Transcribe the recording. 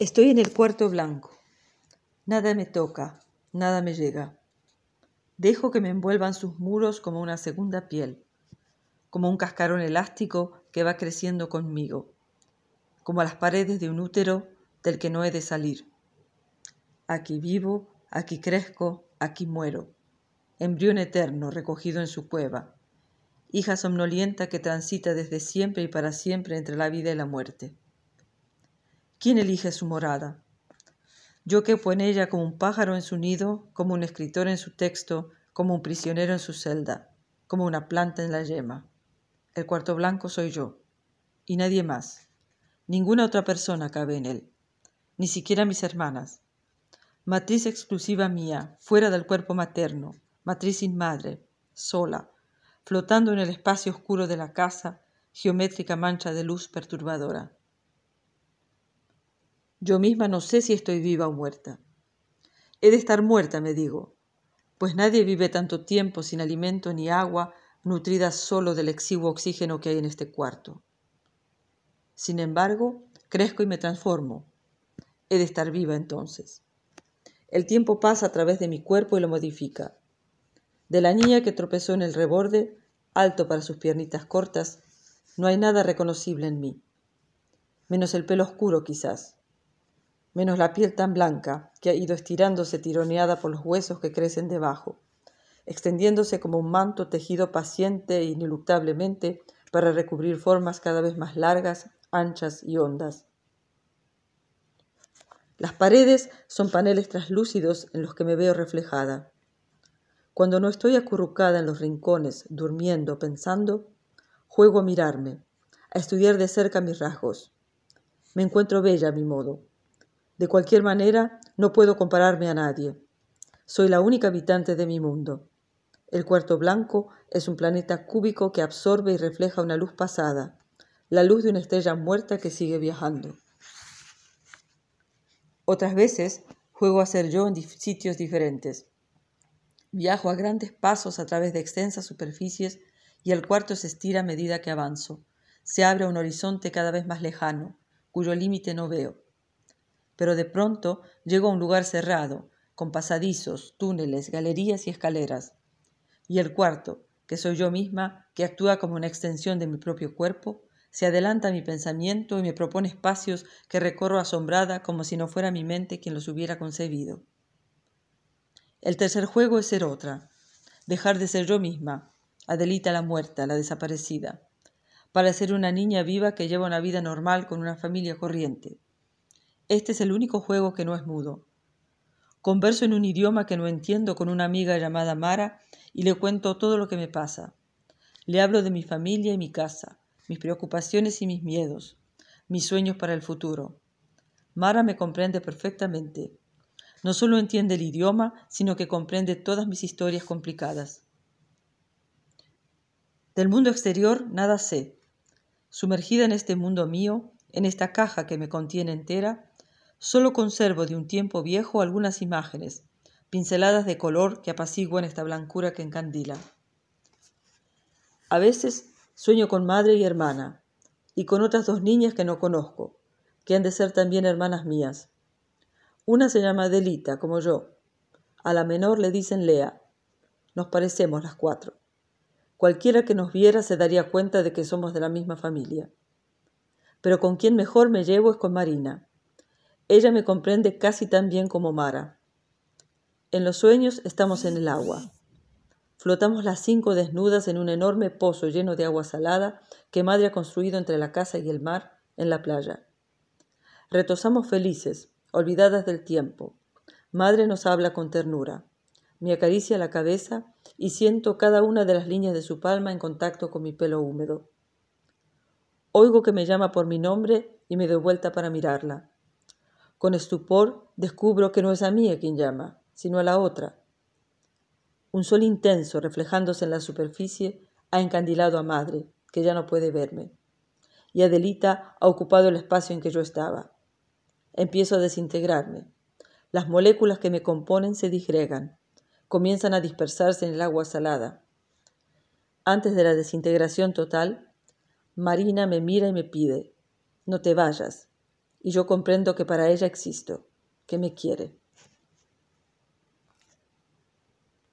Estoy en el cuarto blanco. Nada me toca, nada me llega. Dejo que me envuelvan sus muros como una segunda piel, como un cascarón elástico que va creciendo conmigo, como las paredes de un útero del que no he de salir. Aquí vivo, aquí crezco, aquí muero, embrión eterno recogido en su cueva, hija somnolienta que transita desde siempre y para siempre entre la vida y la muerte. ¿Quién elige su morada? Yo quepo en ella como un pájaro en su nido, como un escritor en su texto, como un prisionero en su celda, como una planta en la yema. El cuarto blanco soy yo, y nadie más. Ninguna otra persona cabe en él, ni siquiera mis hermanas. Matriz exclusiva mía, fuera del cuerpo materno, matriz sin madre, sola, flotando en el espacio oscuro de la casa, geométrica mancha de luz perturbadora. Yo misma no sé si estoy viva o muerta. He de estar muerta, me digo, pues nadie vive tanto tiempo sin alimento ni agua, nutrida solo del exiguo oxígeno que hay en este cuarto. Sin embargo, crezco y me transformo. He de estar viva entonces. El tiempo pasa a través de mi cuerpo y lo modifica. De la niña que tropezó en el reborde, alto para sus piernitas cortas, no hay nada reconocible en mí, menos el pelo oscuro quizás, menos la piel tan blanca que ha ido estirándose tironeada por los huesos que crecen debajo, extendiéndose como un manto tejido paciente e ineluctablemente para recubrir formas cada vez más largas, anchas y hondas. Las paredes son paneles translúcidos en los que me veo reflejada. Cuando no estoy acurrucada en los rincones, durmiendo, pensando, juego a mirarme, a estudiar de cerca mis rasgos. Me encuentro bella a mi modo, de cualquier manera, no puedo compararme a nadie. Soy la única habitante de mi mundo. El cuarto blanco es un planeta cúbico que absorbe y refleja una luz pasada, la luz de una estrella muerta que sigue viajando. Otras veces juego a ser yo en sitios diferentes. Viajo a grandes pasos a través de extensas superficies y el cuarto se estira a medida que avanzo. Se abre un horizonte cada vez más lejano, cuyo límite no veo pero de pronto llego a un lugar cerrado, con pasadizos, túneles, galerías y escaleras. Y el cuarto, que soy yo misma, que actúa como una extensión de mi propio cuerpo, se adelanta a mi pensamiento y me propone espacios que recorro asombrada como si no fuera mi mente quien los hubiera concebido. El tercer juego es ser otra, dejar de ser yo misma, Adelita la muerta, la desaparecida, para ser una niña viva que lleva una vida normal con una familia corriente. Este es el único juego que no es mudo. Converso en un idioma que no entiendo con una amiga llamada Mara y le cuento todo lo que me pasa. Le hablo de mi familia y mi casa, mis preocupaciones y mis miedos, mis sueños para el futuro. Mara me comprende perfectamente. No solo entiende el idioma, sino que comprende todas mis historias complicadas. Del mundo exterior nada sé. Sumergida en este mundo mío, en esta caja que me contiene entera, Solo conservo de un tiempo viejo algunas imágenes, pinceladas de color que apaciguan esta blancura que encandila. A veces sueño con madre y hermana, y con otras dos niñas que no conozco, que han de ser también hermanas mías. Una se llama Delita, como yo. A la menor le dicen Lea. Nos parecemos las cuatro. Cualquiera que nos viera se daría cuenta de que somos de la misma familia. Pero con quien mejor me llevo es con Marina. Ella me comprende casi tan bien como Mara. En los sueños estamos en el agua. Flotamos las cinco desnudas en un enorme pozo lleno de agua salada que Madre ha construido entre la casa y el mar en la playa. Retosamos felices, olvidadas del tiempo. Madre nos habla con ternura. Me acaricia la cabeza y siento cada una de las líneas de su palma en contacto con mi pelo húmedo. Oigo que me llama por mi nombre y me doy vuelta para mirarla. Con estupor descubro que no es a mí a quien llama, sino a la otra. Un sol intenso reflejándose en la superficie ha encandilado a madre, que ya no puede verme, y Adelita ha ocupado el espacio en que yo estaba. Empiezo a desintegrarme. Las moléculas que me componen se disgregan, comienzan a dispersarse en el agua salada. Antes de la desintegración total, Marina me mira y me pide, no te vayas, y yo comprendo que para ella existo, que me quiere.